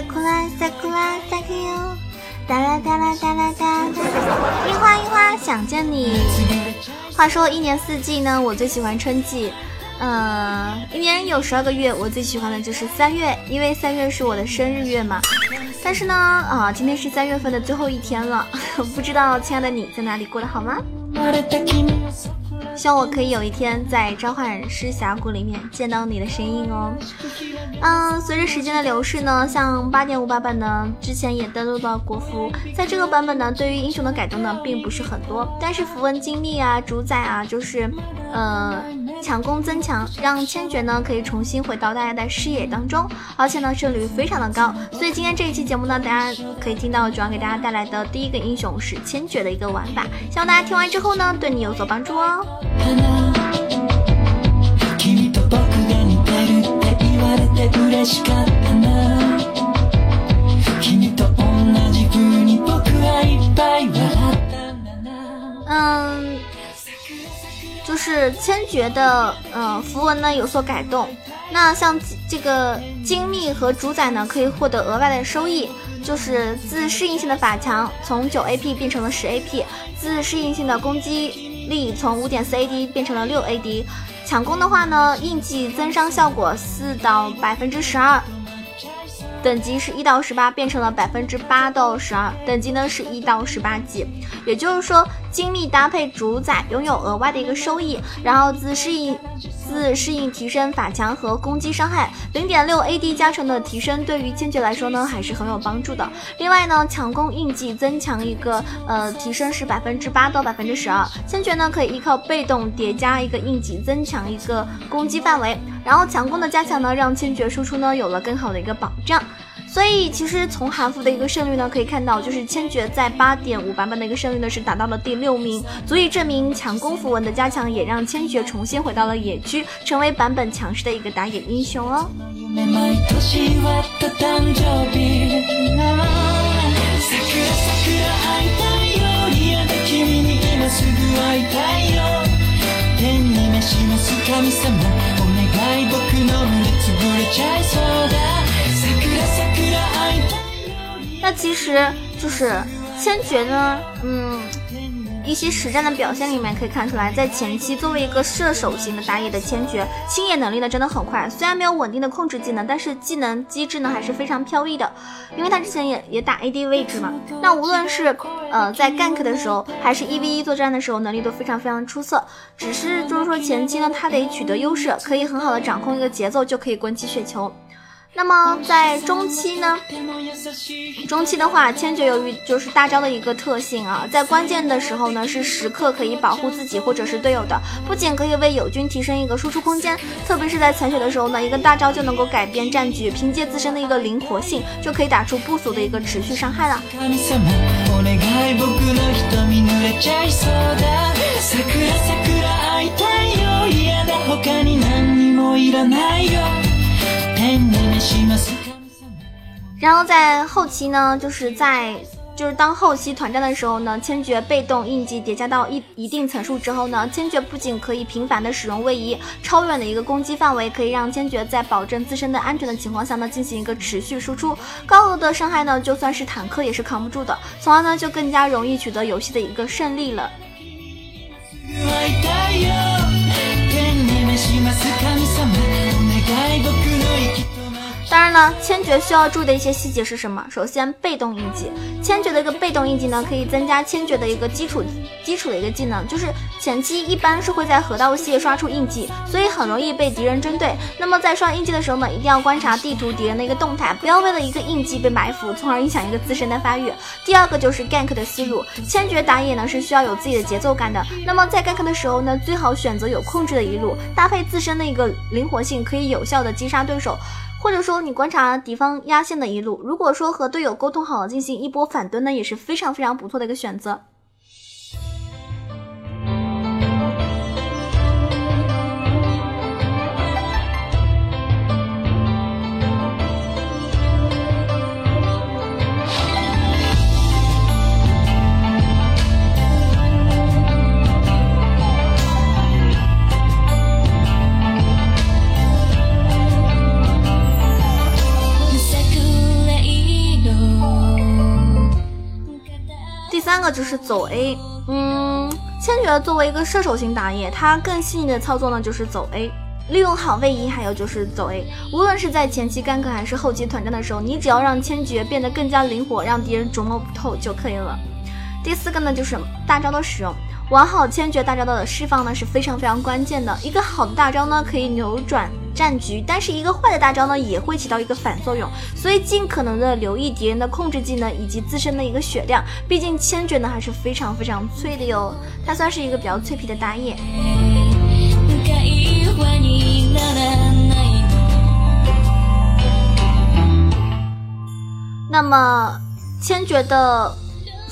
萨库拉萨库拉萨克哟，哒啦哒啦哒啦哒，樱花樱花想见你。话说一年四季呢，我最喜欢春季。嗯，一年有十二个月，我最喜欢的就是三月，因为三月是我的生日月嘛。但是呢，啊，今天是三月份的最后一天了，不知道亲爱的你在哪里过得好吗？希望我可以有一天在召唤师峡谷里面见到你的身影哦。嗯，随着时间的流逝呢，像八点五版本呢，之前也登录到国服，在这个版本呢，对于英雄的改动呢，并不是很多，但是符文经历啊，主宰啊，就是，呃。强攻增强，让千珏呢可以重新回到大家的视野当中，而且呢胜率非常的高。所以今天这一期节目呢，大家可以听到主要给大家带来的第一个英雄是千珏的一个玩法，希望大家听完之后呢，对你有所帮助哦。千珏的呃符文呢有所改动，那像这个精密和主宰呢可以获得额外的收益，就是自适应性的法强从九 AP 变成了十 AP，自适应性的攻击力从五点四 AD 变成了六 AD，抢攻的话呢印记增伤效果四到百分之十二。等级是一到十八，变成了百分之八到十二。等级呢是一到十八级，也就是说，精密搭配主宰拥有额外的一个收益。然后自适应自适应提升法强和攻击伤害零点六 AD 加成的提升，对于千珏来说呢还是很有帮助的。另外呢，强攻印记增强一个呃提升是百分之八到百分之十二。千珏呢可以依靠被动叠加一个印记增强一个攻击范围。然后强攻的加强呢，让千珏输出呢有了更好的一个保障。所以其实从韩服的一个胜率呢，可以看到，就是千珏在八点五版本的一个胜率呢是达到了第六名，足以证明强攻符文的加强也让千珏重新回到了野区，成为版本强势的一个打野英雄哦。那其实就是千珏呢，嗯，一些实战的表现里面可以看出来，在前期作为一个射手型的打野的千珏，清野能力呢真的很快，虽然没有稳定的控制技能，但是技能机制呢还是非常飘逸的，因为他之前也也打 AD 位置嘛。那无论是呃在 gank 的时候，还是一 v 一作战的时候，能力都非常非常出色。只是就是说前期呢，他得取得优势，可以很好的掌控一个节奏，就可以滚起雪球。那么在中期呢？中期的话，千珏由于就是大招的一个特性啊，在关键的时候呢，是时刻可以保护自己或者是队友的，不仅可以为友军提升一个输出空间，特别是在残血的时候呢，一个大招就能够改变战局，凭借自身的一个灵活性，就可以打出不俗的一个持续伤害了。然后在后期呢，就是在就是当后期团战的时候呢，千珏被动印记叠加到一一定层数之后呢，千珏不仅可以频繁的使用位移，超远的一个攻击范围，可以让千珏在保证自身的安全的情况下呢，进行一个持续输出，高额的伤害呢，就算是坦克也是扛不住的，从而呢就更加容易取得游戏的一个胜利了。当然了，千珏需要注意的一些细节是什么？首先，被动印记，千珏的一个被动印记呢，可以增加千珏的一个基础基础的一个技能，就是前期一般是会在河道系刷出印记，所以很容易被敌人针对。那么在刷印记的时候呢，一定要观察地图敌人的一个动态，不要为了一个印记被埋伏，从而影响一个自身的发育。第二个就是 gank 的思路，千珏打野呢是需要有自己的节奏感的。那么在 gank 的时候呢，最好选择有控制的一路，搭配自身的一个灵活性，可以有效的击杀对手。或者说你观察敌方压线的一路，如果说和队友沟通好了，进行一波反蹲呢，也是非常非常不错的一个选择。是走 A。嗯，千珏作为一个射手型打野，他更细腻的操作呢就是走 A，利用好位移，还有就是走 A。无论是在前期干咳还是后期团战的时候，你只要让千珏变得更加灵活，让敌人琢磨不透就可以了。第四个呢就是大招的使用。玩好千珏大招的释放呢是非常非常关键的。一个好的大招呢可以扭转战局，但是一个坏的大招呢也会起到一个反作用。所以尽可能的留意敌人的控制技能以及自身的一个血量。毕竟千珏呢还是非常非常脆的哟，它算是一个比较脆皮的打野。那么千珏的。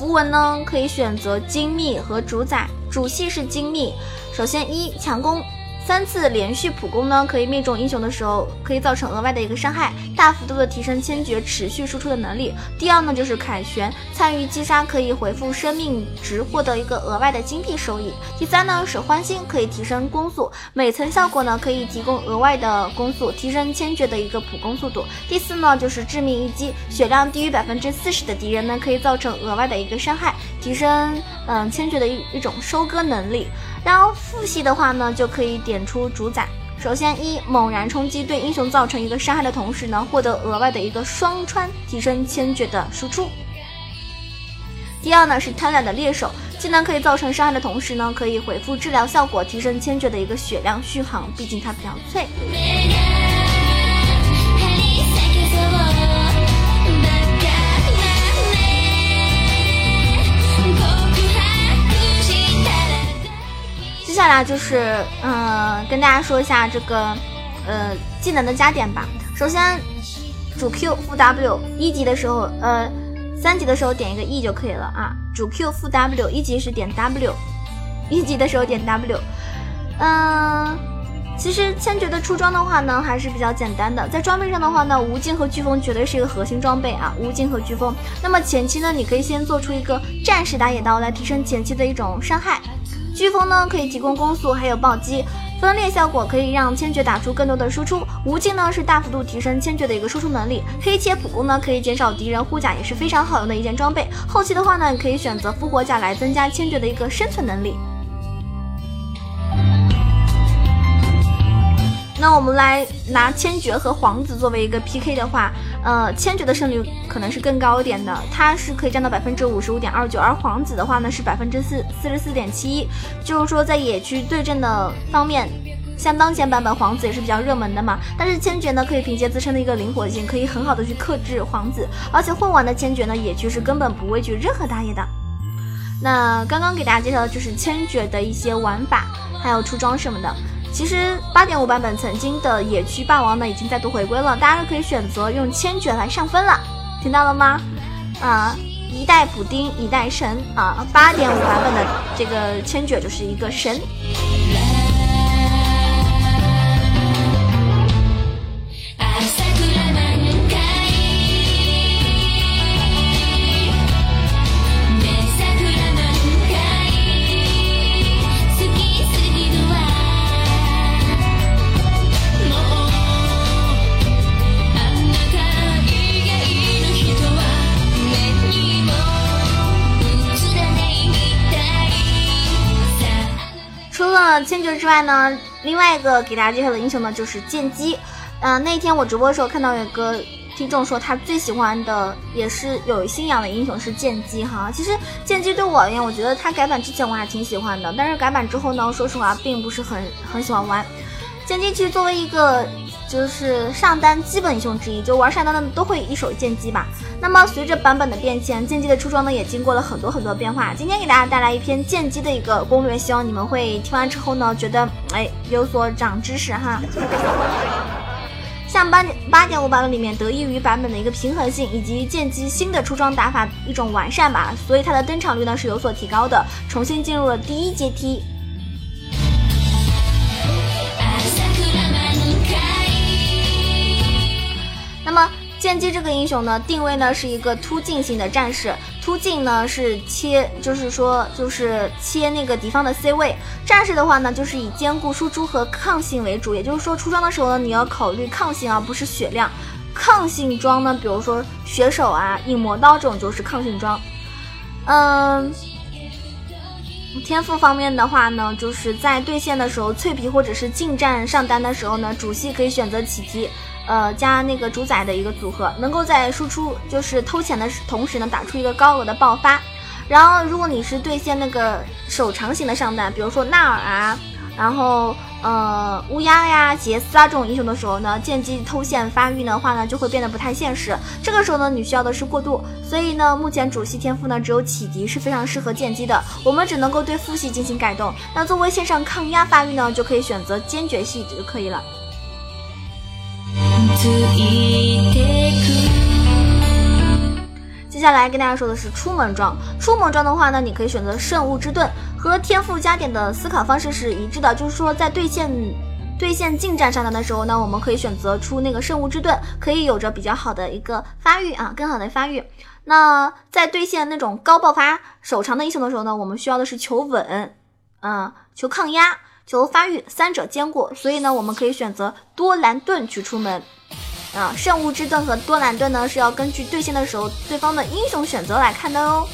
符文呢，可以选择精密和主宰，主系是精密。首先一强攻。三次连续普攻呢，可以命中英雄的时候，可以造成额外的一个伤害，大幅度的提升千珏持续输出的能力。第二呢，就是凯旋参与击杀可以回复生命值，获得一个额外的金币收益。第三呢是欢心，可以提升攻速，每层效果呢可以提供额外的攻速，提升千珏的一个普攻速度。第四呢就是致命一击，血量低于百分之四十的敌人呢，可以造成额外的一个伤害，提升嗯千珏的一一种收割能力。然后副系的话呢，就可以点出主宰。首先，一猛然冲击对英雄造成一个伤害的同时呢，获得额外的一个双穿，提升千珏的输出。第二呢是贪婪的猎手，技能可以造成伤害的同时呢，可以回复治疗效果，提升千珏的一个血量续航。毕竟它比较脆。那就是，嗯，跟大家说一下这个，呃，技能的加点吧。首先，主 Q 负 W，一级的时候，呃，三级的时候点一个 E 就可以了啊。主 Q 负 W，一级是点 W，一级的时候点 W。嗯，其实千珏的出装的话呢，还是比较简单的。在装备上的话呢，无尽和飓风绝对是一个核心装备啊，无尽和飓风。那么前期呢，你可以先做出一个战士打野刀来提升前期的一种伤害。飓风呢可以提供攻速，还有暴击分裂效果，可以让千珏打出更多的输出。无尽呢是大幅度提升千珏的一个输出能力。黑切普攻呢可以减少敌人护甲，也是非常好用的一件装备。后期的话呢可以选择复活甲来增加千珏的一个生存能力。那我们来拿千珏和皇子作为一个 PK 的话，呃，千珏的胜率可能是更高一点的，它是可以占到百分之五十五点二九，而皇子的话呢是百分之四四十四点七一，就是说在野区对阵的方面，像当前版本皇子也是比较热门的嘛，但是千珏呢可以凭借自身的一个灵活性，可以很好的去克制皇子，而且混玩的千珏呢野区是根本不畏惧任何打野的。那刚刚给大家介绍的就是千珏的一些玩法，还有出装什么的。其实八点五版本曾经的野区霸王呢，已经再度回归了，大家可以选择用千珏来上分了，听到了吗？啊，一代补丁，一代神啊，八点五版本的这个千珏就是一个神。外呢，另外一个给大家介绍的英雄呢就是剑姬。嗯，那天我直播的时候看到有个听众说他最喜欢的也是有信仰的英雄是剑姬哈。其实剑姬对我而言，我觉得他改版之前我还挺喜欢的，但是改版之后呢，说实话并不是很很喜欢玩。剑姬其实作为一个。就是上单基本英雄之一，就玩上单的都会一手剑姬吧。那么随着版本的变迁，剑姬的出装呢也经过了很多很多变化。今天给大家带来一篇剑姬的一个攻略，希望你们会听完之后呢，觉得哎有所长知识哈。像八点八点五版本里面，得益于版本的一个平衡性以及剑姬新的出装打法一种完善吧，所以它的登场率呢是有所提高的，重新进入了第一阶梯。剑姬这个英雄呢，定位呢是一个突进型的战士，突进呢是切，就是说就是切那个敌方的 C 位。战士的话呢，就是以兼顾输出和抗性为主，也就是说出装的时候呢，你要考虑抗性而不是血量。抗性装呢，比如说血手啊、影魔刀这种就是抗性装。嗯，天赋方面的话呢，就是在对线的时候，脆皮或者是近战上单的时候呢，主系可以选择起提，呃，加那个主宰的一个组合，能够在输出就是偷钱的同时呢，打出一个高额的爆发。然后，如果你是对线那个手长型的上单，比如说纳尔啊，然后。呃，乌鸦呀、杰斯啊这种英雄的时候呢，剑姬偷线发育的话呢，就会变得不太现实。这个时候呢，你需要的是过渡，所以呢，目前主系天赋呢只有启迪是非常适合剑姬的，我们只能够对副系进行改动。那作为线上抗压发育呢，就可以选择坚决系就可以了。接下来跟大家说的是出门装。出门装的话呢，你可以选择圣物之盾，和天赋加点的思考方式是一致的。就是说，在对线对线近战上单的时候呢，我们可以选择出那个圣物之盾，可以有着比较好的一个发育啊，更好的发育。那在对线那种高爆发手长的英雄的时候呢，我们需要的是求稳，嗯，求抗压，求发育，三者兼顾。所以呢，我们可以选择多兰盾去出门。啊，圣物之盾和多兰盾呢是要根据对线的时候对方的英雄选择来看的哦。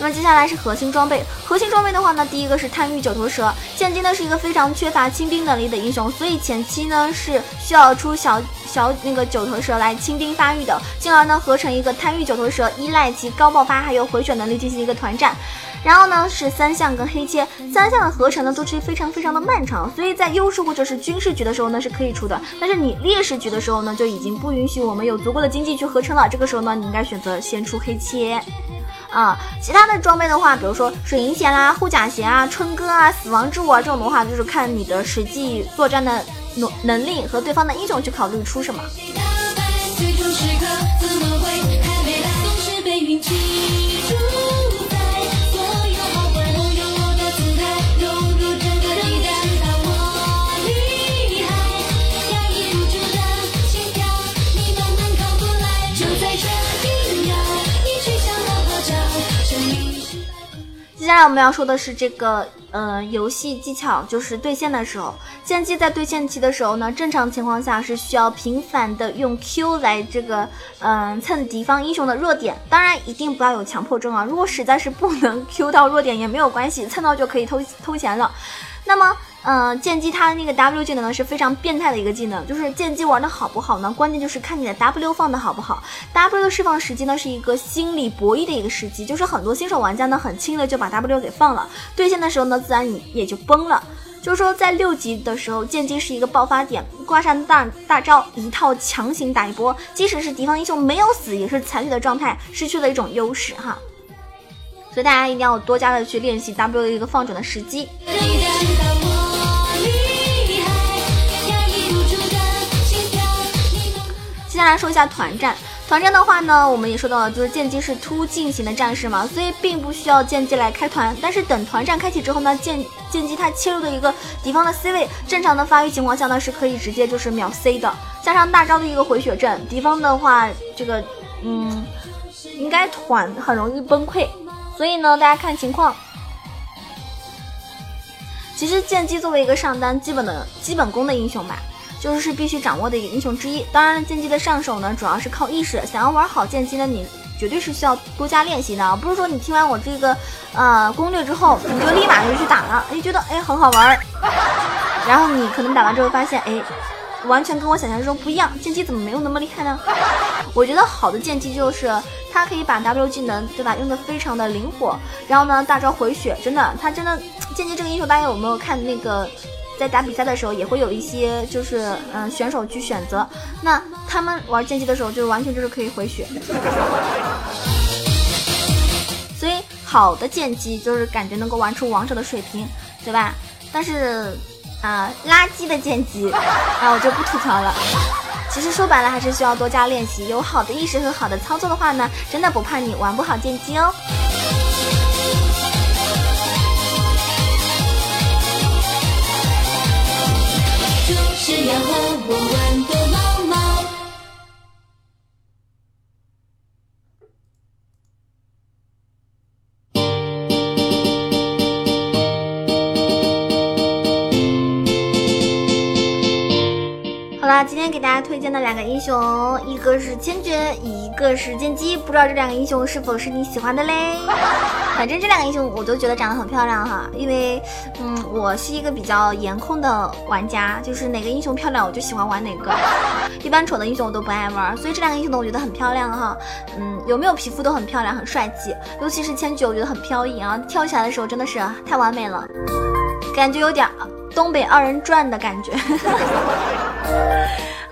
那么接下来是核心装备，核心装备的话呢，第一个是贪欲九头蛇，剑姬呢是一个非常缺乏清兵能力的英雄，所以前期呢是需要出小小那个九头蛇来清兵发育的，进而呢合成一个贪欲九头蛇，依赖其高爆发还有回血能力进行一个团战。然后呢是三项跟黑切，三项的合成呢都是非常非常的漫长，所以在优势或者是军事局的时候呢是可以出的，但是你劣势局的时候呢就已经不允许我们有足够的经济去合成了，这个时候呢你应该选择先出黑切，啊，其他的装备的话，比如说水银鞋啦、护甲鞋啊、春哥啊、死亡之舞啊这种的话，就是看你的实际作战的能能力和对方的英雄去考虑出什么。下来我们要说的是这个，呃，游戏技巧，就是对线的时候，剑姬在对线期的时候呢，正常情况下是需要频繁的用 Q 来这个，嗯，蹭敌方英雄的弱点，当然一定不要有强迫症啊，如果实在是不能 Q 到弱点也没有关系，蹭到就可以偷偷钱了。那么，嗯，剑姬它的那个 W 技能呢是非常变态的一个技能，就是剑姬玩的好不好呢？关键就是看你的 W 放的好不好。W 的释放时机呢是一个心理博弈的一个时机，就是很多新手玩家呢很轻的就把 W 给放了，对线的时候呢自然你也就崩了。就是说在六级的时候，剑姬是一个爆发点，挂上大大招一套强行打一波，即使是敌方英雄没有死，也是残血的状态，失去了一种优势哈。所以大家一定要多加的去练习 W 的一个放准的时机。下来说一下团战，团战的话呢，我们也说到了，就是剑姬是突进型的战士嘛，所以并不需要剑姬来开团。但是等团战开启之后呢，剑剑姬它切入的一个敌方的 C 位，正常的发育情况下呢，是可以直接就是秒 C 的，加上大招的一个回血阵，敌方的话这个嗯，应该团很容易崩溃。所以呢，大家看情况。其实剑姬作为一个上单基本的基本功的英雄吧，就是必须掌握的一个英雄之一。当然，剑姬的上手呢，主要是靠意识。想要玩好剑姬呢，你绝对是需要多加练习的，不是说你听完我这个呃攻略之后，你就立马就去打了，你觉得哎很好玩，然后你可能打完之后发现哎。完全跟我想象中不一样，剑姬怎么没有那么厉害呢？我觉得好的剑姬就是它可以把 W 技能，对吧，用的非常的灵活，然后呢大招回血，真的，他真的剑姬这个英雄，大家有没有看那个在打比赛的时候也会有一些就是嗯选手去选择，那他们玩剑姬的时候就完全就是可以回血，所以好的剑姬就是感觉能够玩出王者的水平，对吧？但是。啊，垃圾的剑姬，那我就不吐槽了。其实说白了，还是需要多加练习。有好的意识和好的操作的话呢，真的不怕你玩不好剑姬哦。好啦，今天给大家推荐的两个英雄，一个是千珏，一个时间机，不知道这两个英雄是否是你喜欢的嘞？反正这两个英雄我都觉得长得很漂亮哈，因为嗯，我是一个比较颜控的玩家，就是哪个英雄漂亮我就喜欢玩哪个，一般丑的英雄我都不爱玩，所以这两个英雄呢我觉得很漂亮哈，嗯，有没有皮肤都很漂亮，很帅气，尤其是千珏，我觉得很飘逸啊，跳起来的时候真的是太完美了，感觉有点。东北二人转的感觉。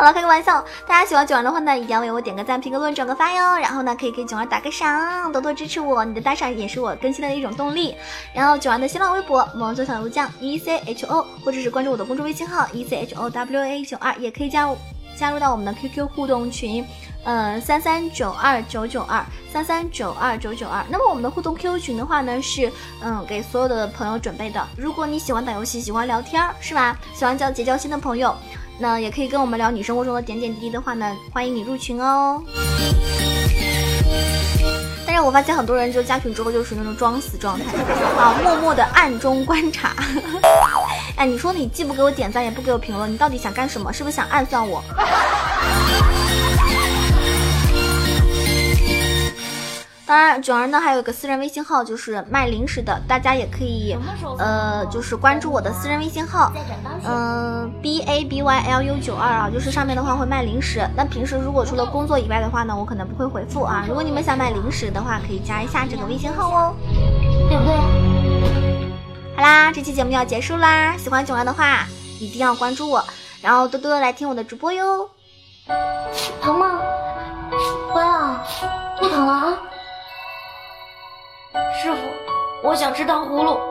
好了，开个玩笑。大家喜欢九儿的话呢，一定要为我点个赞、评个论、转个发哟。然后呢，可以给九儿打个赏，多多支持我。你的打赏也是我更新的一种动力。然后九儿的新浪微博“萌做小鹿酱 E C H O”，或者是关注我的公众微信号 “E C H O W A 九二”，也可以加入加入到我们的 QQ 互动群。呃，三三九二九九二三三九二九九二。那么我们的互动 QQ 群的话呢，是嗯给所有的朋友准备的。如果你喜欢打游戏，喜欢聊天是吧？喜欢交结交新的朋友，那也可以跟我们聊你生活中的点点滴滴的话呢，欢迎你入群哦。但是我发现很多人就加群之后就属于那种装死状态，啊，默默的暗中观察。哎，你说你既不给我点赞，也不给我评论，你到底想干什么？是不是想暗算我？当然，囧儿呢还有个私人微信号，就是卖零食的，大家也可以，呃，就是关注我的私人微信号，嗯，b a b y l u 九二啊，就是上面的话会卖零食。那平时如果除了工作以外的话呢，我可能不会回复啊。如果你们想买零食的话，可以加一下这个微信号哦，对不对？好啦，这期节目要结束啦，喜欢囧儿的话一定要关注我，然后多多来听我的直播哟。疼吗？乖啊，不疼了啊。师傅，我想吃糖葫芦。